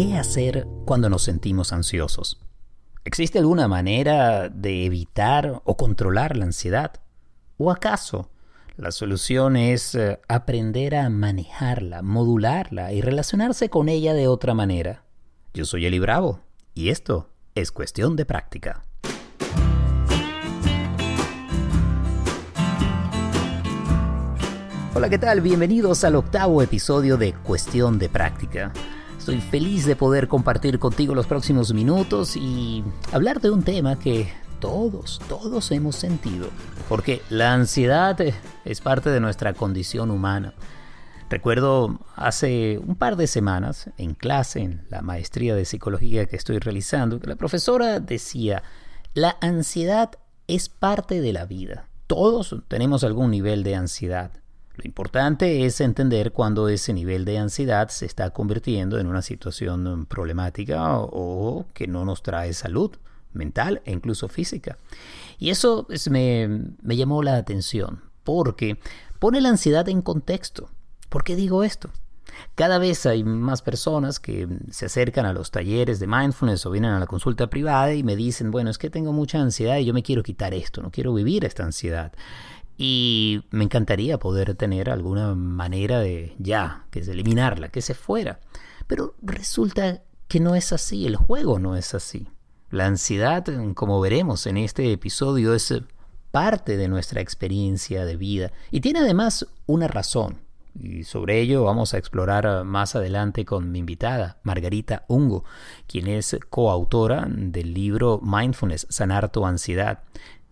¿Qué hacer cuando nos sentimos ansiosos? ¿Existe alguna manera de evitar o controlar la ansiedad? ¿O acaso la solución es eh, aprender a manejarla, modularla y relacionarse con ella de otra manera? Yo soy Eli Bravo y esto es cuestión de práctica. Hola, ¿qué tal? Bienvenidos al octavo episodio de Cuestión de Práctica. Estoy feliz de poder compartir contigo los próximos minutos y hablar de un tema que todos, todos hemos sentido, porque la ansiedad es parte de nuestra condición humana. Recuerdo hace un par de semanas en clase, en la maestría de psicología que estoy realizando, que la profesora decía, la ansiedad es parte de la vida. Todos tenemos algún nivel de ansiedad. Lo importante es entender cuando ese nivel de ansiedad se está convirtiendo en una situación problemática o, que no nos trae salud mental e incluso física. Y eso me, me llamó la atención porque pone la ansiedad en contexto. ¿Por qué digo esto? Cada vez hay más personas que se acercan a los talleres de mindfulness o vienen a la consulta privada y me dicen, bueno, es que tengo mucha ansiedad y yo me quiero quitar esto, no quiero vivir esta ansiedad. Y me encantaría poder tener alguna manera de ya, que es eliminarla, que se fuera. Pero resulta que no es así, el juego no es así. La ansiedad, como veremos en este episodio, es parte de nuestra experiencia de vida y tiene además una razón. Y sobre ello vamos a explorar más adelante con mi invitada, Margarita Ungo, quien es coautora del libro Mindfulness, Sanar tu Ansiedad.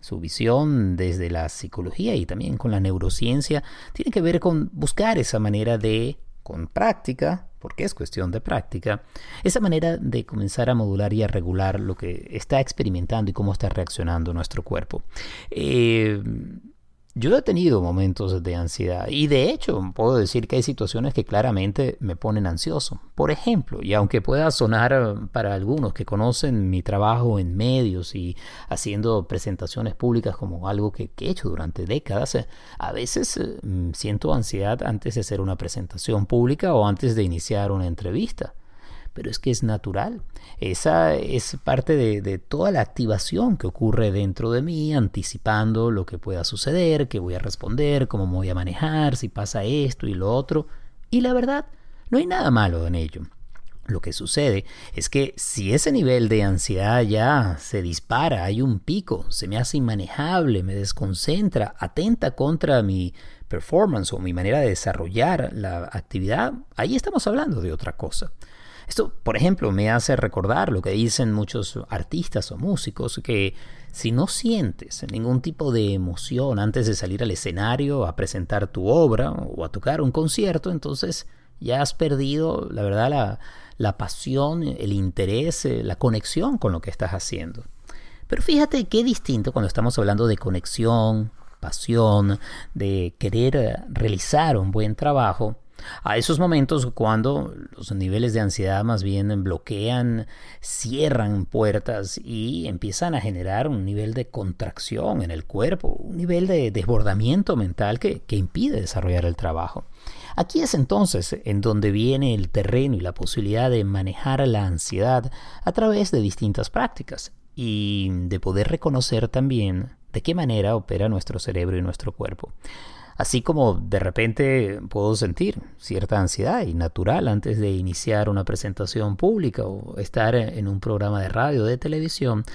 Su visión desde la psicología y también con la neurociencia tiene que ver con buscar esa manera de, con práctica, porque es cuestión de práctica, esa manera de comenzar a modular y a regular lo que está experimentando y cómo está reaccionando nuestro cuerpo. Eh, yo he tenido momentos de ansiedad y de hecho puedo decir que hay situaciones que claramente me ponen ansioso. Por ejemplo, y aunque pueda sonar eh, para algunos que conocen mi trabajo en medios y haciendo presentaciones públicas como algo que, he hecho durante décadas, eh, a veces eh, mm, siento ansiedad antes de hacer una presentación pública o antes de iniciar una entrevista pero es que es natural. Esa es parte de, toda la activación que ocurre dentro de mí, anticipando lo que pueda suceder, qué voy a responder, cómo me voy a manejar, si pasa esto y lo otro. Y la verdad, no hay nada malo en ello. Lo que sucede es que si ese nivel de ansiedad ya se dispara, hay un pico, se me hace inmanejable, me desconcentra, atenta contra mi performance o mi manera de desarrollar la actividad, ahí estamos hablando de otra cosa. Esto, por ejemplo, me hace recordar lo que dicen muchos artistas o músicos, que si no sientes ningún tipo de emoción antes de salir al escenario a presentar tu obra o a tocar un concierto, entonces ya has perdido, la verdad, la, pasión, el interés, eh, la conexión con lo que estás haciendo. Pero fíjate qué distinto cuando estamos hablando de conexión, pasión, de querer realizar un buen trabajo, a esos momentos cuando los niveles de ansiedad más bien bloquean, cierran puertas y empiezan a generar un nivel de contracción en el cuerpo, un nivel de desbordamiento mental que, que impide desarrollar el trabajo. Aquí es entonces en donde viene el terreno y la posibilidad de manejar la ansiedad a través de distintas prácticas y de poder reconocer también de qué manera opera nuestro cerebro y nuestro cuerpo. Así como de repente puedo sentir cierta ansiedad y natural antes de iniciar una presentación pública o estar en un programa de radio o de televisión,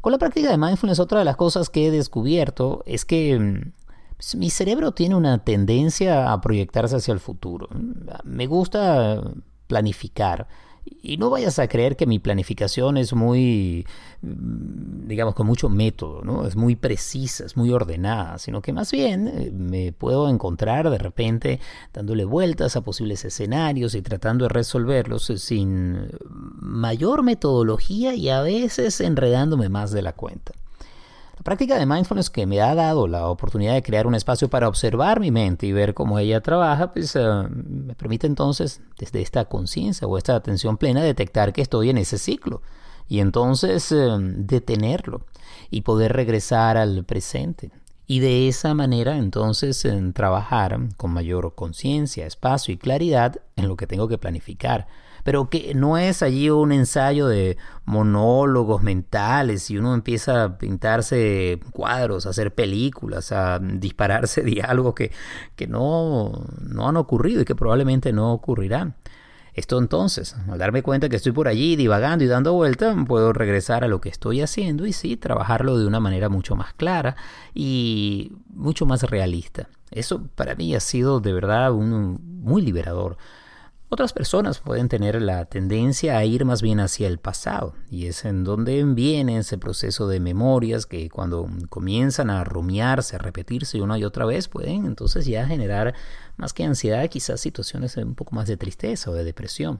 con la práctica de mindfulness otra de las cosas que he descubierto es que mm, pues, mi cerebro tiene una tendencia a proyectarse hacia el futuro. Me gusta planificar y no vayas a creer que mi planificación es muy, mm, digamos, con mucho método, ¿no? Es muy precisa, es muy ordenada, sino que más bien eh, me puedo encontrar de repente dándole vueltas a posibles escenarios y tratando de resolverlos sin mayor metodología y a veces enredándome más de la cuenta. La práctica de mindfulness que me ha dado la oportunidad de crear un espacio para observar mi mente y ver cómo ella trabaja, pues eh, me permite entonces, desde esta conciencia o esta atención plena, detectar que estoy en ese ciclo y entonces eh, detenerlo y poder regresar al presente. Y de esa manera entonces en trabajar con mayor conciencia, espacio y claridad en lo que tengo que planificar. Pero que no es allí un ensayo de monólogos mentales y uno empieza a pintarse cuadros, a hacer películas, a dispararse diálogos que, que no, no han ocurrido y que probablemente no ocurrirán. Esto entonces, al darme cuenta que estoy por allí divagando y dando vuelta, puedo regresar a lo que estoy haciendo y sí, trabajarlo de una manera mucho más clara y mucho más realista. Eso para mí ha sido de verdad un, muy liberador. Otras personas pueden tener la tendencia a ir más bien hacia el pasado, y es en donde viene ese proceso de memorias que cuando comienzan a rumiarse, a repetirse una y otra vez, pueden entonces ya generar más que ansiedad, quizás situaciones un poco más de tristeza o de depresión.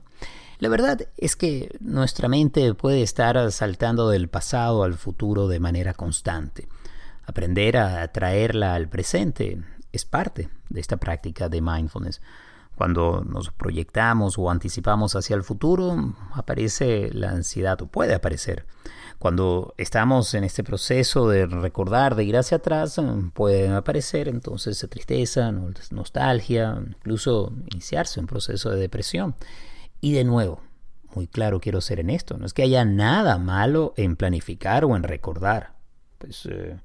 La verdad es que nuestra mente puede estar saltando del pasado al futuro de manera constante. Aprender a traerla al presente es parte de esta práctica de mindfulness. Cuando nos proyectamos o anticipamos hacia el futuro, aparece la ansiedad o puede aparecer. Cuando estamos en este proceso de recordar, de ir hacia atrás, puede aparecer entonces tristeza, nostalgia, incluso iniciarse un proceso de depresión. Y de nuevo, muy claro quiero ser en esto, no es que haya nada malo en planificar o en recordar. Pues eh,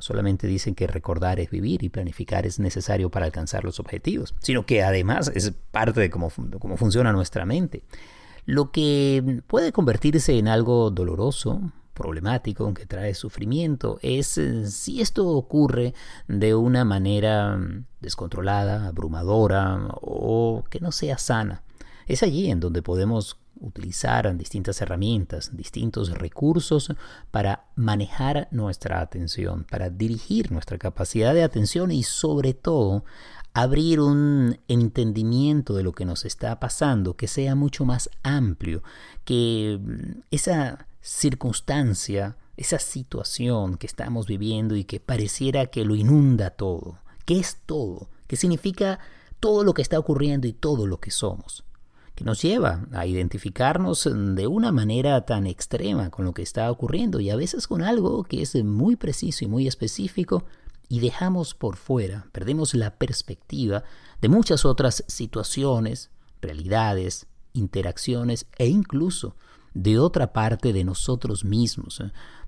solamente dicen que recordar es vivir y planificar es necesario para alcanzar los objetivos, sino que además es parte de cómo, cómo funciona nuestra mente. Lo que puede convertirse en algo doloroso, problemático, que trae sufrimiento, es eh, si esto ocurre de una manera descontrolada, abrumadora o que no sea sana. Es allí en donde podemos utilizar distintas herramientas, distintos recursos para manejar nuestra atención, para dirigir nuestra capacidad de atención y sobre todo abrir un entendimiento de lo que nos está pasando que sea mucho más amplio, que mm, esa circunstancia, esa situación que estamos viviendo y que pareciera que lo inunda todo, ¿qué es todo? ¿Qué significa todo lo que está ocurriendo y todo lo que somos? Que nos lleva a identificarnos de una manera tan extrema con lo que está ocurriendo y a veces con algo que es muy preciso y muy específico y dejamos por fuera, perdemos la perspectiva de muchas otras situaciones, realidades, interacciones e incluso de otra parte de nosotros mismos.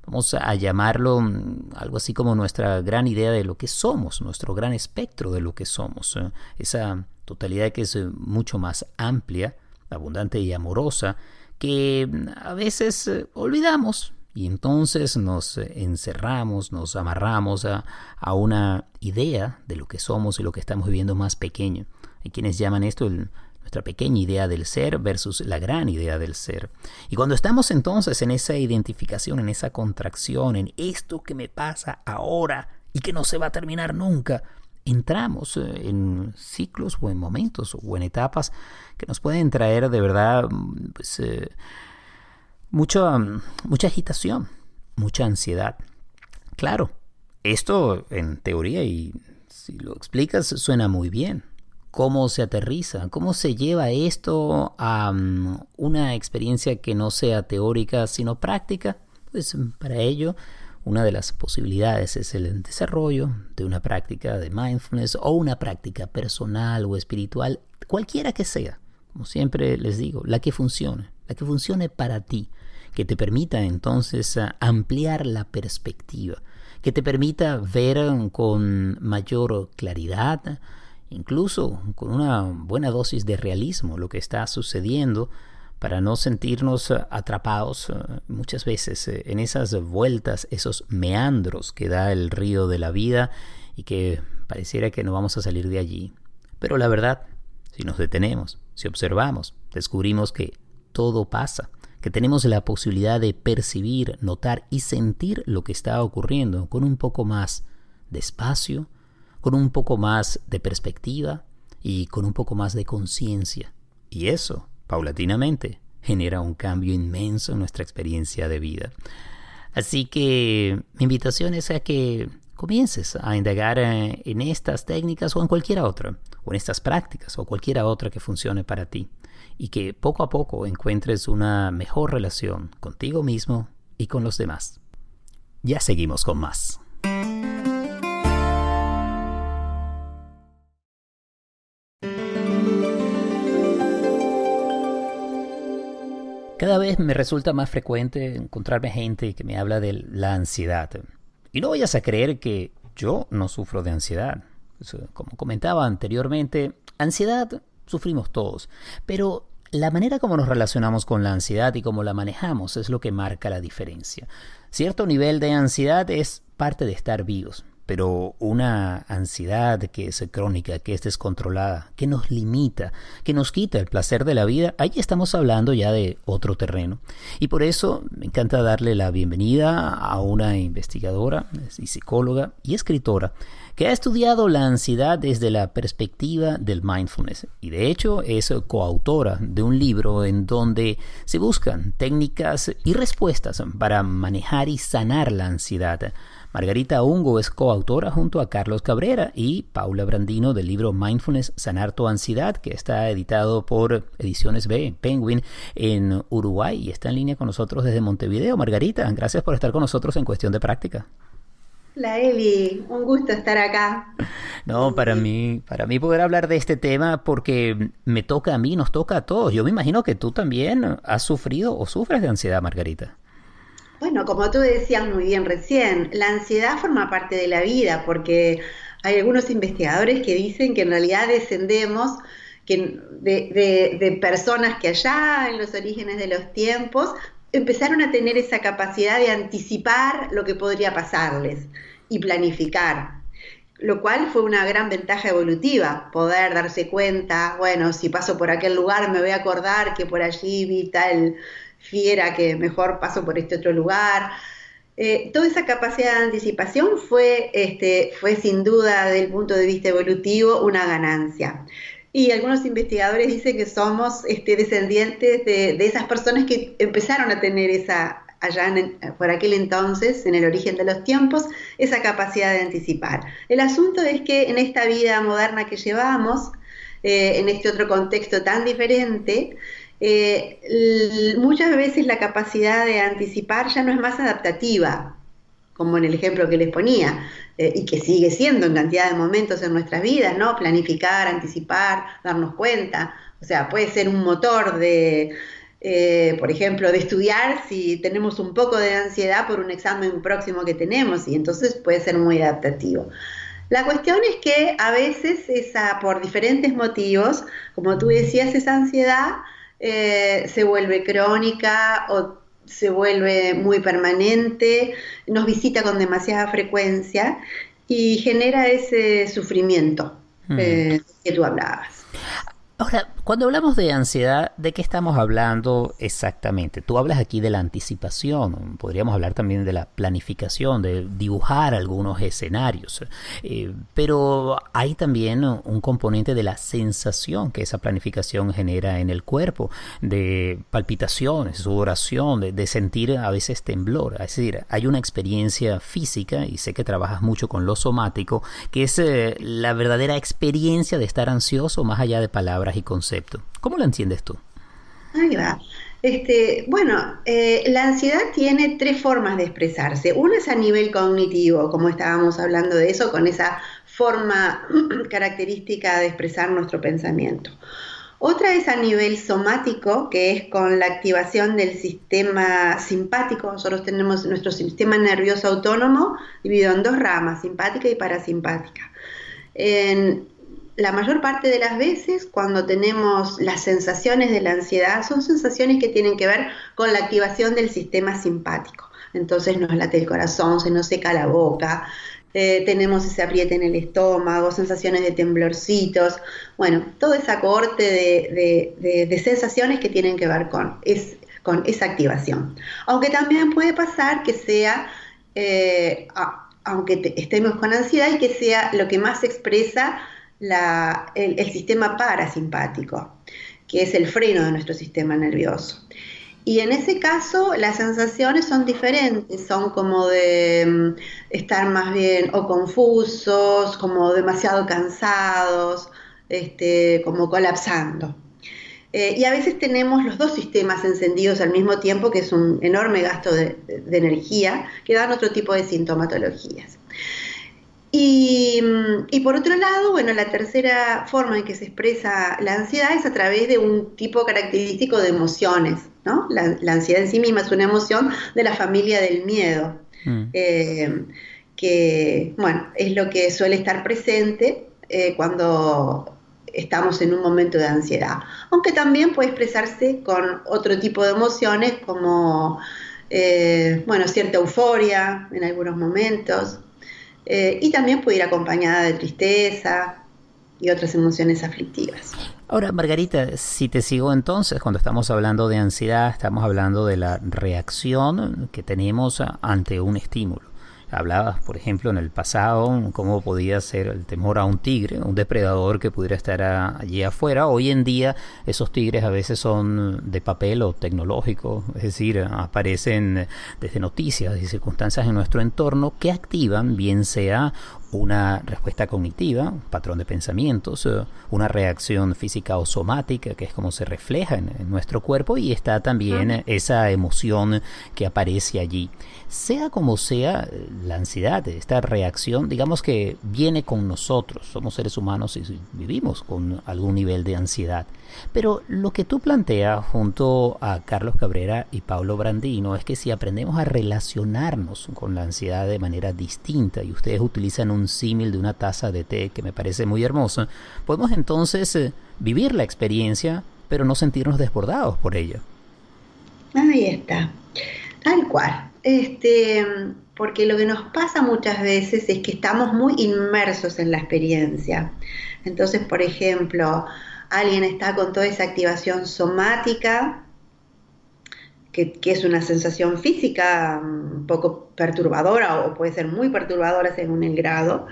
Vamos a llamarlo mm, algo así como nuestra gran idea de lo que somos, nuestro gran espectro de lo que somos. ¿eh? Esa totalidad que es eh, mucho más amplia, abundante y amorosa, que mm, a veces eh, olvidamos y entonces nos encerramos, nos amarramos a, a, una idea de lo que somos y lo que estamos viviendo más pequeño. Hay quienes llaman esto nuestra pequeña idea del ser versus la gran idea del ser. Y cuando estamos entonces en esa identificación, en esa contracción, en esto que me pasa ahora y que no se va a terminar nunca, entramos eh, en ciclos o en momentos o en etapas que nos pueden traer de verdad pues, eh, mucha, mucha agitación, mucha ansiedad. Claro, esto en teoría y si lo explicas suena muy bien. ¿Cómo se aterriza? ¿Cómo se lleva esto a mm, una experiencia que no sea teórica sino práctica? Pues para ello una de las posibilidades es el desarrollo de una práctica de mindfulness o una práctica personal o espiritual, cualquiera que sea. Como siempre les digo, la que funcione, la que funcione para ti, que te permita entonces ampliar la perspectiva, que te permita ver con mayor claridad, incluso con una buena dosis de realismo lo que está sucediendo para no sentirnos eh, atrapados eh, muchas veces eh, en esas vueltas, esos meandros que da el río de la vida y que pareciera que no vamos a salir de allí. Pero la verdad, si nos detenemos, si observamos, descubrimos que todo pasa, que tenemos la posibilidad de percibir, notar y sentir lo que está ocurriendo con un poco más de espacio, con un poco más de perspectiva y con un poco más de conciencia. Y eso paulatinamente genera un cambio inmenso en nuestra experiencia de vida. Así que mi invitación es a que comiences a indagar eh, en estas técnicas o en cualquiera otra, o en estas prácticas o cualquiera otra que funcione para ti, y que poco a poco encuentres una mejor relación contigo mismo y con los demás. Ya seguimos con más. Cada vez me resulta más frecuente encontrarme gente que me habla de la ansiedad. Y no vayas a creer que yo no sufro de ansiedad. Como comentaba anteriormente, ansiedad sufrimos todos, pero la manera como nos relacionamos con la ansiedad y cómo la manejamos es lo que marca la diferencia. Cierto nivel de ansiedad es parte de estar vivos, pero una ansiedad que es crónica, que es descontrolada, que nos limita, que nos quita el placer de la vida, ahí estamos hablando ya de otro terreno. Y por eso me encanta darle la bienvenida a una investigadora y psicóloga y escritora que ha estudiado la ansiedad desde la perspectiva del mindfulness y de hecho es coautora de un libro en donde se buscan técnicas y respuestas para manejar y sanar la ansiedad Margarita Ungo es coautora junto a Carlos Cabrera y Paula Brandino del libro Mindfulness Sanar tu Ansiedad, que está editado por Ediciones B, Penguin, en Uruguay y está en línea con nosotros desde Montevideo. Margarita, gracias por estar con nosotros en Cuestión de Práctica. Eli, un gusto estar acá. No, para mí, para mí poder hablar de este tema porque me toca a mí, nos toca a todos. Yo me imagino que tú también has sufrido o sufres de ansiedad, Margarita. Bueno, como tú decías muy bien recién, la ansiedad forma parte de la vida porque hay algunos investigadores que dicen que en realidad descendemos de, personas que allá en los orígenes de los tiempos empezaron a tener esa capacidad de anticipar lo que podría pasarles y planificar, lo cual fue una gran ventaja evolutiva, poder darse cuenta, bueno, si paso por aquel lugar me voy a acordar que por allí vi tal fiera que mejor paso por este otro lugar. Eh, toda esa capacidad de anticipación fue, este, fue sin duda, desde el punto de vista evolutivo, una ganancia. Y algunos investigadores dicen que somos este, descendientes de, esas personas que empezaron a tener esa, allá por aquel entonces, en el origen de los tiempos, esa capacidad de anticipar. El asunto es que en esta vida moderna que llevamos, eh, en este otro contexto tan diferente, eh, muchas veces la capacidad de anticipar ya no es más adaptativa, como en el ejemplo que les ponía, eh, y que sigue siendo en cantidad de momentos en nuestras vidas, ¿no? Planificar, anticipar, darnos cuenta. O sea, puede ser un motor de, eh, por ejemplo, de estudiar si tenemos un poco de ansiedad por un examen próximo que tenemos, y entonces puede ser muy adaptativo. La cuestión es que a veces esa, por diferentes motivos, como tú decías, esa ansiedad eh, se vuelve crónica o se vuelve muy permanente, nos visita con demasiada frecuencia y genera ese sufrimiento mm. eh, que tú hablabas. Ahora, cuando hablamos de ansiedad, ¿de qué estamos hablando exactamente? Tú hablas aquí de la anticipación, podríamos hablar también de la planificación, de dibujar algunos escenarios, eh, pero hay también un componente de la sensación que esa planificación genera en el cuerpo, de palpitaciones, sudoración, de, sentir a veces temblor, es decir, hay una experiencia física, y sé que trabajas mucho con lo somático, que es eh, la verdadera experiencia de estar ansioso más allá de palabras y conceptos. ¿Cómo lo entiendes tú? Ahí va. Este, bueno, eh, la ansiedad tiene tres formas de expresarse. Una es a nivel cognitivo, como estábamos hablando de eso, con esa forma característica de expresar nuestro pensamiento. Otra es a nivel somático, que es con la activación del sistema simpático. Nosotros tenemos nuestro sistema nervioso autónomo dividido en dos ramas, simpática y parasimpática. En, la mayor parte de las veces cuando tenemos las sensaciones de la ansiedad son sensaciones que tienen que ver con la activación del sistema simpático. Entonces nos late el corazón, se nos seca la boca, eh, tenemos ese apriete en el estómago, sensaciones de temblorcitos, bueno, toda esa corte de, sensaciones que tienen que ver con, con esa activación. Aunque también puede pasar que sea, eh, aunque estemos con ansiedad, y que sea lo que más se expresa el, sistema parasimpático, que es el freno de nuestro sistema nervioso. Y en ese caso las sensaciones son diferentes, son como de mm, estar más bien o confusos, como demasiado cansados, este, como colapsando. Eh, y a veces tenemos los dos sistemas encendidos al mismo tiempo, que es un enorme gasto de energía, que dan otro tipo de sintomatologías. Y, por otro lado, bueno, la tercera forma en que se expresa la ansiedad es a través de un tipo característico de emociones, ¿no? La, ansiedad en sí misma es una emoción de la familia del miedo, mm. eh, que, bueno, es lo que suele estar presente eh, cuando estamos en un momento de ansiedad, aunque también puede expresarse con otro tipo de emociones como, eh, bueno, cierta euforia en algunos momentos, eh, y también puede ir acompañada de tristeza y otras emociones aflictivas. Ahora, Margarita, si te sigo entonces, cuando estamos hablando de ansiedad, estamos hablando de la reacción que tenemos ante un estímulo. Hablabas, por ejemplo, en el pasado, cómo podía ser el temor a un tigre, un depredador que pudiera estar allí afuera. Hoy en día esos tigres a veces son de papel o tecnológico, es decir, aparecen desde noticias y circunstancias en nuestro entorno que activan, bien sea una respuesta cognitiva, un patrón de pensamientos, eh, una reacción física o somática, que es como se refleja en, nuestro cuerpo, y está también esa emoción que aparece allí. Sea como sea, la ansiedad, esta reacción, digamos que viene con nosotros, somos seres humanos y vivimos con algún nivel de ansiedad. Pero lo que tú planteas junto a Carlos Cabrera y Pablo Brandino es que si aprendemos a relacionarnos con la ansiedad de manera distinta y ustedes utilizan un símil de una taza de té que me parece muy hermoso, podemos entonces eh, vivir la experiencia pero no sentirnos desbordados por ella. Ahí está, tal cual. Este, porque lo que nos pasa muchas veces es que estamos muy inmersos en la experiencia. Entonces, por ejemplo, alguien está con toda esa activación somática, que, es una sensación física un poco perturbadora o puede ser muy perturbadora según el grado.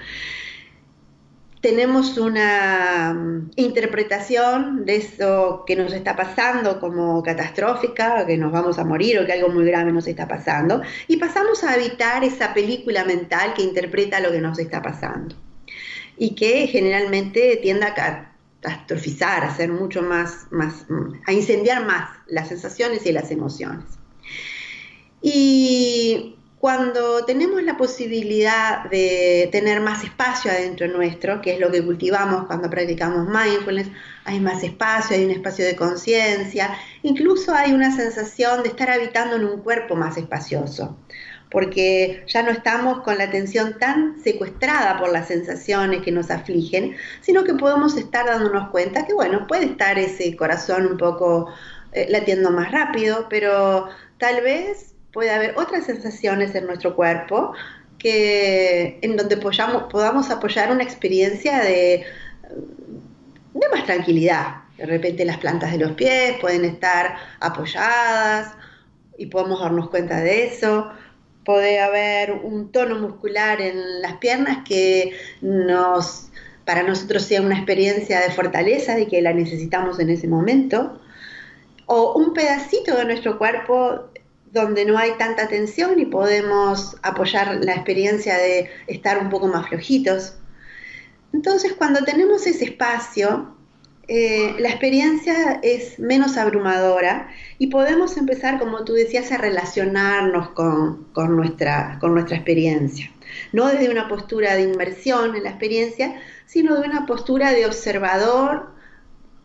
Tenemos una mm, interpretación de eso que nos está pasando como catastrófica, que nos vamos a morir o que algo muy grave nos está pasando, y pasamos a habitar esa película mental que interpreta lo que nos está pasando y que generalmente tiende a catastrophizar, a hacer mucho más, más, a incendiar más las sensaciones y las emociones. Y cuando tenemos la posibilidad de tener más espacio adentro nuestro, que es lo que cultivamos cuando practicamos mindfulness, hay más espacio, hay un espacio de conciencia, incluso hay una sensación de estar habitando en un cuerpo más espacioso porque ya no estamos con la atención tan secuestrada por las sensaciones que nos afligen, sino que podemos estar dándonos cuenta que, bueno, puede estar ese corazón un poco eh, latiendo más rápido, pero tal vez puede haber otras sensaciones en nuestro cuerpo que en donde podamos apoyar una experiencia de, de más tranquilidad. De repente las plantas de los pies pueden estar apoyadas y podemos darnos cuenta de eso puede haber un tono muscular en las piernas que nos, para nosotros sea una experiencia de fortaleza y que la necesitamos en ese momento, o un pedacito de nuestro cuerpo donde no hay tanta tensión y podemos apoyar la experiencia de estar un poco más flojitos. Entonces, cuando tenemos ese espacio, eh, la experiencia es menos abrumadora y podemos empezar, como tú decías, a relacionarnos con, nuestra, experiencia. No desde una postura de inmersión en la experiencia, sino de una postura de observador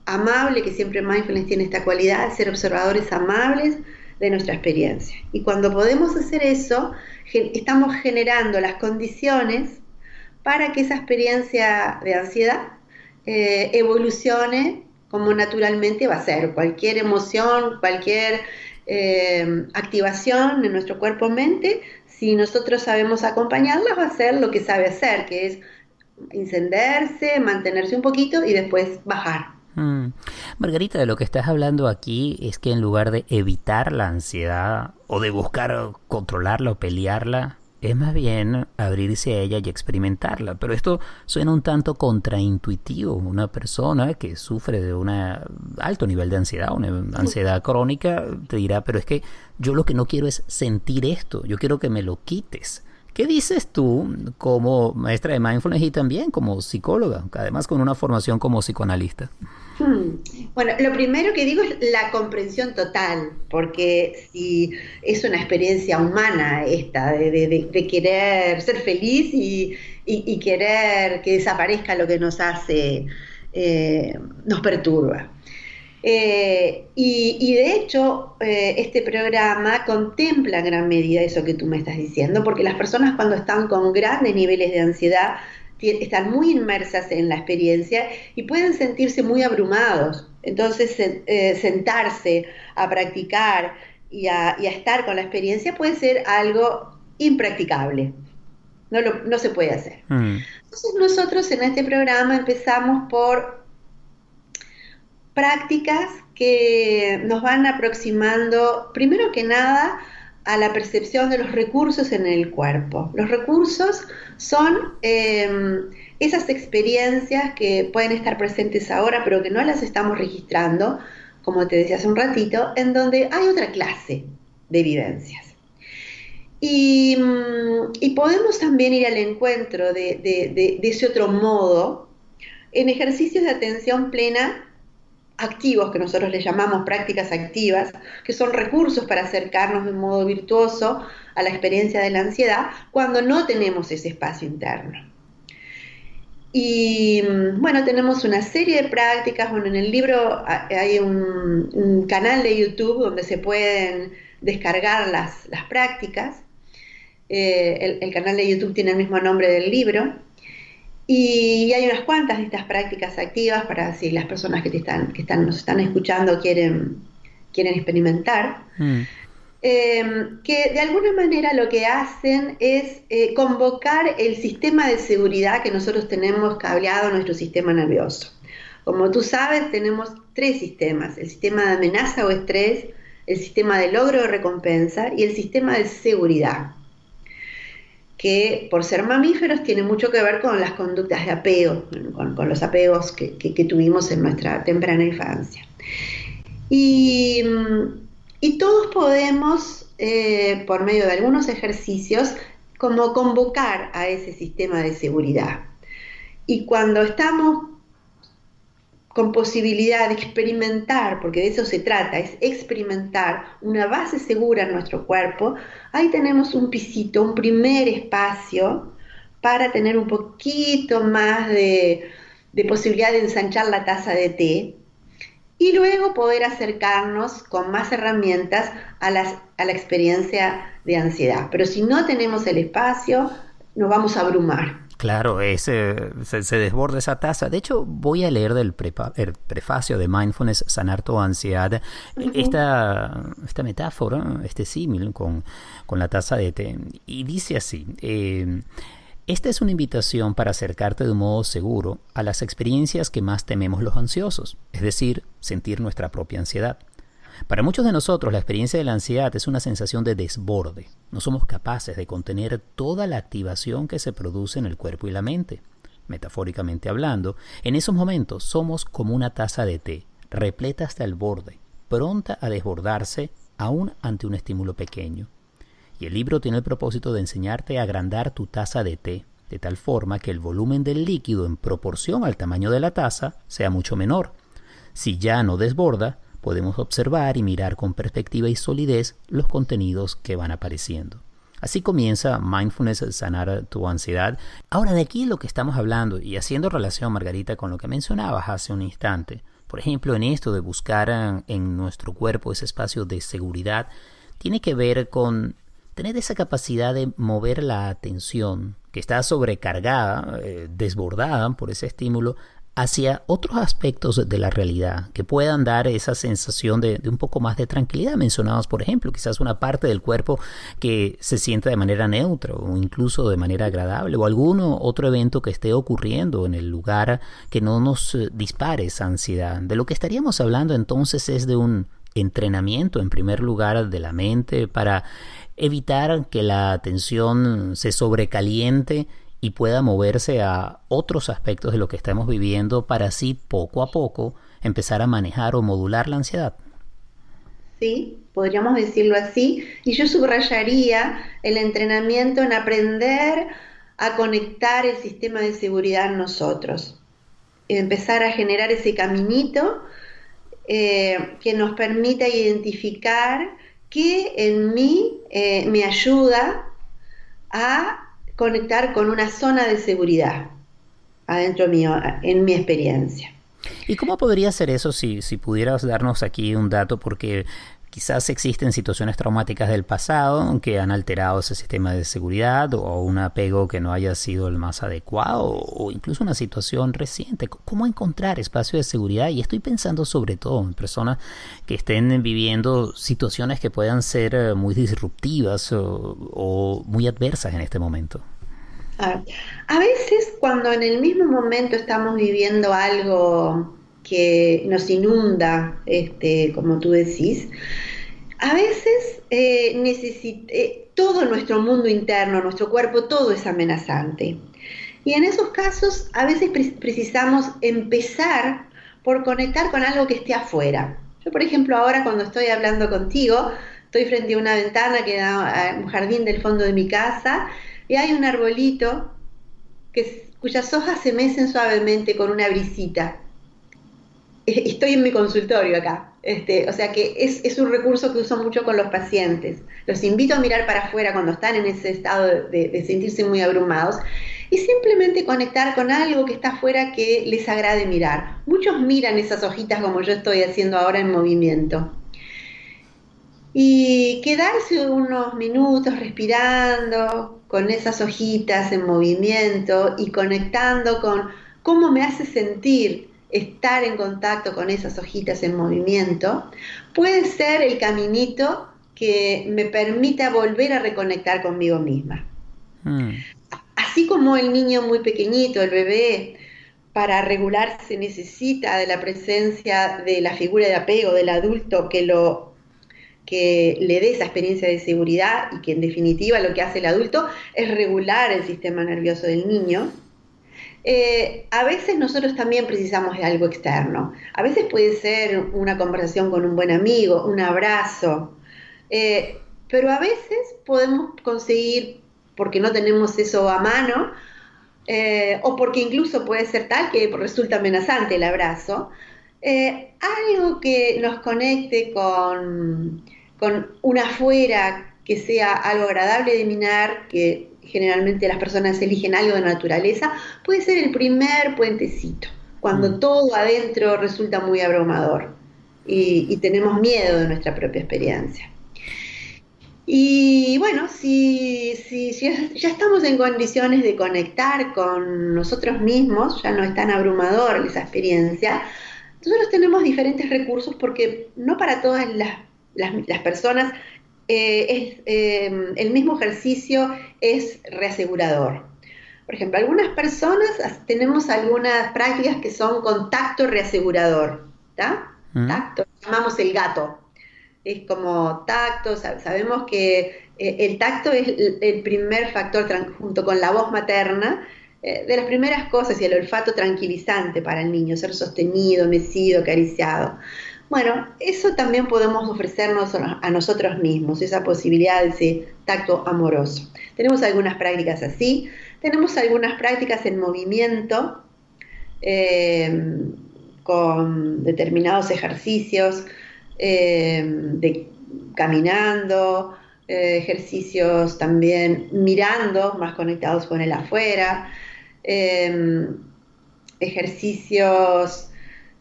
amable, que siempre mindfulness tiene esta cualidad, de ser observadores amables de nuestra experiencia. Y cuando podemos hacer eso, estamos generando las condiciones para que esa experiencia de ansiedad eh, evolucione como naturalmente va a ser. Cualquier emoción, cualquier eh, activación en nuestro cuerpo-mente, si nosotros sabemos acompañarla, va a ser lo que sabe hacer, que es encenderse, mantenerse un poquito y después bajar. Mm. Margarita, de lo que estás hablando aquí es que en lugar de evitar la ansiedad o de buscar controlarla o pelearla, es más bien abrirse a ella y experimentarla. Pero esto suena un tanto contraintuitivo. Una persona que sufre de un alto nivel de ansiedad, una ansiedad crónica, te dirá, pero es que yo lo que no quiero es sentir esto, yo quiero que me lo quites. ¿Qué dices tú como maestra de mindfulness y también como psicóloga, además con una formación como psicoanalista? Hmm. Bueno, lo primero que digo es la comprensión total, porque si es una experiencia humana esta, de, querer ser feliz y, querer que desaparezca lo que nos hace, eh, nos perturba. Eh, y, de hecho, eh, este programa contempla en gran medida eso que tú me estás diciendo, porque las personas cuando están con grandes niveles de ansiedad están muy inmersas en la experiencia y pueden sentirse muy abrumados. Entonces, sentarse a practicar y a, estar con la experiencia puede ser algo impracticable. No, no se puede hacer. Mm. Entonces nosotros en este programa empezamos por prácticas que nos van aproximando, primero que nada, a la percepción de los recursos en el cuerpo. Los recursos son em, esas experiencias que pueden estar presentes ahora, pero que no las estamos registrando, como te decía hace un ratito, en donde hay otra clase de vivencias. Y, mm, podemos también ir al encuentro de, ese otro modo en ejercicios de atención plena activos, que nosotros le llamamos prácticas activas, que son recursos para acercarnos de un modo virtuoso a la experiencia de la ansiedad cuando no tenemos ese espacio interno. Y mm, bueno, tenemos una serie de prácticas. Bueno, en el libro hay un, canal de YouTube donde se pueden descargar las, prácticas. Eh, el, canal de YouTube tiene el mismo nombre del libro. Y hay unas cuantas de estas prácticas activas para si las personas que, están, que están, nos están escuchando quieren, quieren experimentar. Mm. Em, que de alguna manera lo que hacen es eh, convocar el sistema de seguridad que nosotros tenemos cableado en nuestro sistema nervioso. Como tú sabes, tenemos tres sistemas, el sistema de amenaza o estrés, el sistema de logro o recompensa y el sistema de seguridad, que por ser mamíferos tiene mucho que ver con las conductas de apego, con, los apegos que, tuvimos en nuestra temprana infancia. Y y todos podemos, eh, por medio de algunos ejercicios, como convocar a ese sistema de seguridad. Y cuando estamos con posibilidad de experimentar, porque de eso se trata, es experimentar una base segura en nuestro cuerpo, ahí tenemos un pisito, un primer espacio para tener un poquito más de, posibilidad de ensanchar la taza de té y luego poder acercarnos con más herramientas a, a la experiencia de ansiedad. Pero si no tenemos el espacio, nos vamos a abrumar. Claro, ese, se, desborda esa taza. De hecho, voy a leer del prefacio de Mindfulness, Sanar tu ansiedad, esta, esta metáfora, este símil con, con la taza de té. Y dice así, eh, esta es una invitación para acercarte de un modo seguro a las experiencias que más tememos los ansiosos, es decir, sentir nuestra propia ansiedad. Para muchos de nosotros la experiencia de la ansiedad es una sensación de desborde. No somos capaces de contener toda la activación que se produce en el cuerpo y la mente. Metafóricamente hablando, en esos momentos somos como una taza de té, repleta hasta el borde, pronta a desbordarse aún ante un estímulo pequeño. Y el libro tiene el propósito de enseñarte a agrandar tu taza de té, de tal forma que el volumen del líquido en proporción al tamaño de la taza sea mucho menor. Si ya no desborda, podemos observar y mirar con perspectiva y solidez los contenidos que van apareciendo. Así comienza Mindfulness Sanar tu ansiedad. Ahora de aquí lo que estamos hablando y haciendo relación, Margarita, con lo que mencionabas hace un instante. Por ejemplo, en esto de buscar en nuestro cuerpo ese espacio de seguridad, tiene que ver con tener esa capacidad de mover la atención que está sobrecargada, eh, desbordada por ese estímulo, hacia otros aspectos de la realidad que puedan dar esa sensación de, un poco más de tranquilidad. Mencionamos, por ejemplo, quizás una parte del cuerpo que se sienta de manera neutra o incluso de manera agradable o algún otro evento que esté ocurriendo en el lugar que no nos eh, dispare esa ansiedad. De lo que estaríamos hablando entonces es de un entrenamiento en primer lugar de la mente para evitar que la atención se sobrecaliente y pueda moverse a otros aspectos de lo que estamos viviendo para así poco a poco empezar a manejar o modular la ansiedad. Sí, podríamos decirlo así. Y yo subrayaría el entrenamiento en aprender a conectar el sistema de seguridad en nosotros. Empezar a generar ese caminito eh, que nos permita identificar que en mí eh, me ayuda a conectar con una zona de seguridad adentro mío, en mi experiencia. ¿Y cómo podría ser eso si, si pudieras darnos aquí un dato? Porque Quizás existen situaciones traumáticas del pasado que han alterado ese sistema de seguridad o un apego que no haya sido el más adecuado o incluso una situación reciente. ¿Cómo encontrar espacio de seguridad? Y estoy pensando sobre todo en personas que estén viviendo situaciones que puedan ser eh, muy disruptivas o, muy adversas en este momento. A veces cuando en el mismo momento estamos viviendo algo que nos inunda, este, como tú decís, a veces eh, eh, todo nuestro mundo interno, nuestro cuerpo, todo es amenazante. Y en esos casos a veces precisamos empezar por conectar con algo que esté afuera. Yo, por ejemplo, ahora cuando estoy hablando contigo, estoy frente a una ventana que da a un jardín del fondo de mi casa y hay un arbolito que, cuyas hojas se mecen suavemente con una brisita. Estoy en mi consultorio acá. Este, o sea que es, un recurso que uso mucho con los pacientes. Los invito a mirar para afuera cuando están en ese estado de, sentirse muy abrumados y simplemente conectar con algo que está afuera que les agrade mirar. Muchos miran esas hojitas como yo estoy haciendo ahora en movimiento. Y quedarse unos minutos respirando con esas hojitas en movimiento y conectando con cómo me hace sentir estar en contacto con esas hojitas en movimiento, puede ser el caminito que me permita volver a reconectar conmigo misma. Hmm. Así como el niño muy pequeñito, el bebé, para regularse necesita de la presencia de la figura de apego del adulto que lo que le dé esa experiencia de seguridad y que en definitiva lo que hace el adulto es regular el sistema nervioso del niño. Eh, a veces nosotros también precisamos de algo externo. A veces puede ser una conversación con un buen amigo, un abrazo, eh, pero a veces podemos conseguir, porque no tenemos eso a mano, eh, o porque incluso puede ser tal que resulta amenazante el abrazo, algo que nos conecte con, con una afuera que sea algo agradable de mirar, que generalmente las personas eligen algo de naturaleza, puede ser el primer puentecito, cuando mm. todo adentro resulta muy abrumador y, tenemos miedo de nuestra propia experiencia. Y bueno, si, si, ya estamos en condiciones de conectar con nosotros mismos, ya no es tan abrumador esa experiencia, nosotros tenemos diferentes recursos porque no para todas las, las personas eh, es, em, el mismo ejercicio es reasegurador. Por ejemplo, algunas personas tenemos algunas prácticas que son contacto reasegurador, Tacto, llamamos el gato. Es como tacto, sabemos que eh, el tacto es el primer factor junto con la voz materna eh, de las primeras cosas y el olfato tranquilizante para el niño, ser sostenido, mecido, acariciado. Bueno, eso también podemos ofrecernos a nosotros mismos, esa posibilidad de ese tacto amoroso. Tenemos algunas prácticas así, tenemos algunas prácticas en movimiento, em, con determinados ejercicios, em, de caminando, eh, ejercicios también mirando, más conectados con el afuera, em, ejercicios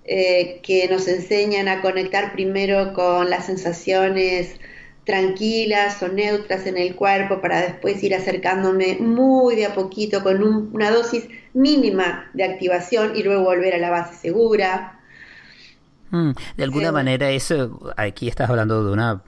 eh, que nos enseñan a conectar primero con las sensaciones tranquilas o neutras en el cuerpo para después ir acercándome muy de a poquito con una dosis mínima de activación y luego volver a la base segura. Mm, de alguna eh, manera eso, aquí estás hablando de una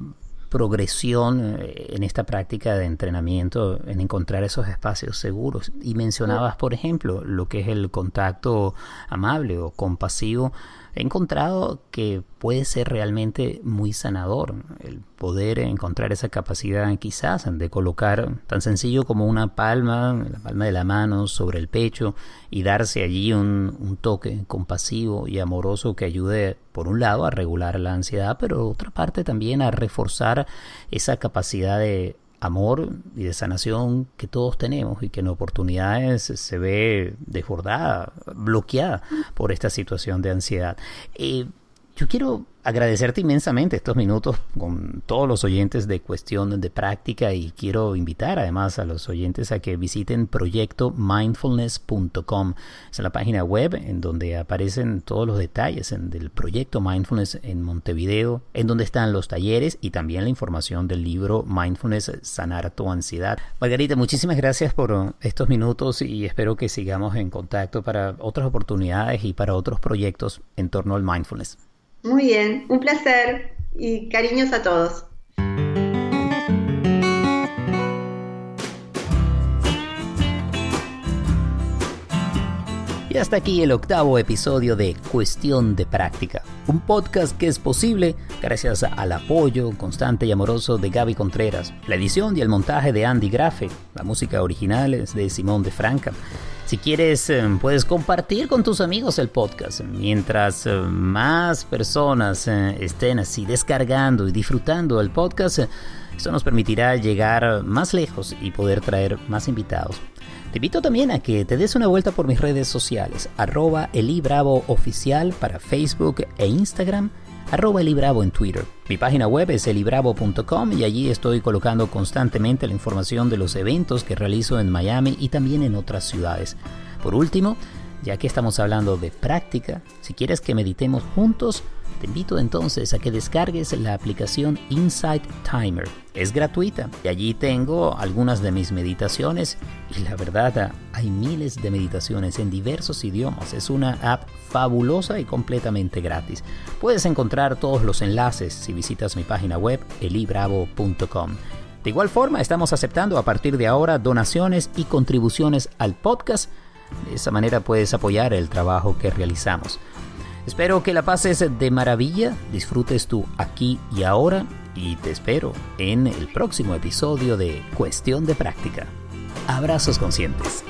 progresión eh, en esta práctica de entrenamiento, en encontrar esos espacios seguros. Y mencionabas, por ejemplo, lo que es el contacto amable o compasivo he encontrado que puede ser realmente muy sanador el poder encontrar esa capacidad quizás de colocar tan sencillo como una palma, la palma de la mano sobre el pecho y darse allí un, toque compasivo y amoroso que ayude por un lado a regular la ansiedad, pero otra parte también a reforzar esa capacidad de amor y de sanación que todos tenemos y que en oportunidades se ve desbordada, bloqueada por esta situación de ansiedad. Eh, yo quiero agradecerte inmensamente estos minutos con todos los oyentes de Cuestión de Práctica y quiero invitar además a los oyentes a que visiten proyectomindfulness.com. Es la página web en donde aparecen todos los detalles del proyecto Mindfulness en Montevideo, en donde están los talleres y también la información del libro Mindfulness Sanar tu ansiedad. Margarita, muchísimas gracias por estos minutos y espero que sigamos en contacto para otras oportunidades y para otros proyectos en torno al mindfulness. Muy bien, un placer y cariños a todos. Y hasta aquí el octavo episodio de Cuestión de Práctica, un podcast que es posible gracias al apoyo constante y amoroso de Gaby Contreras, la edición y el montaje de Andy Grafe, la música original es de Simón de Franca. Si quieres, eh, puedes compartir con tus amigos el podcast. Mientras eh, más personas eh, estén así descargando y disfrutando el podcast, esto nos permitirá llegar más lejos y poder traer más invitados. Te invito también a que te des una vuelta por mis redes sociales, arroba elibravo oficial para Facebook e Instagram arroba Elibravo en Twitter. Mi página web es elibravo.com y allí estoy colocando constantemente la información de los eventos que realizo en Miami y también en otras ciudades. Por último, ya que estamos hablando de práctica, si quieres que meditemos juntos, te invito entonces a que descargues la aplicación Insight Timer. Es gratuita y allí tengo algunas de mis meditaciones y la verdad hay miles de meditaciones en diversos idiomas. Es una app fabulosa y completamente gratis. Puedes encontrar todos los enlaces si visitas mi página web elibravo.com. De igual forma, estamos aceptando a partir de ahora donaciones y contribuciones al podcast. De esa manera puedes apoyar el trabajo que realizamos. Espero que la pases de maravilla, disfrutes tú aquí y ahora y te espero en el próximo episodio de Cuestión de Práctica. Abrazos conscientes.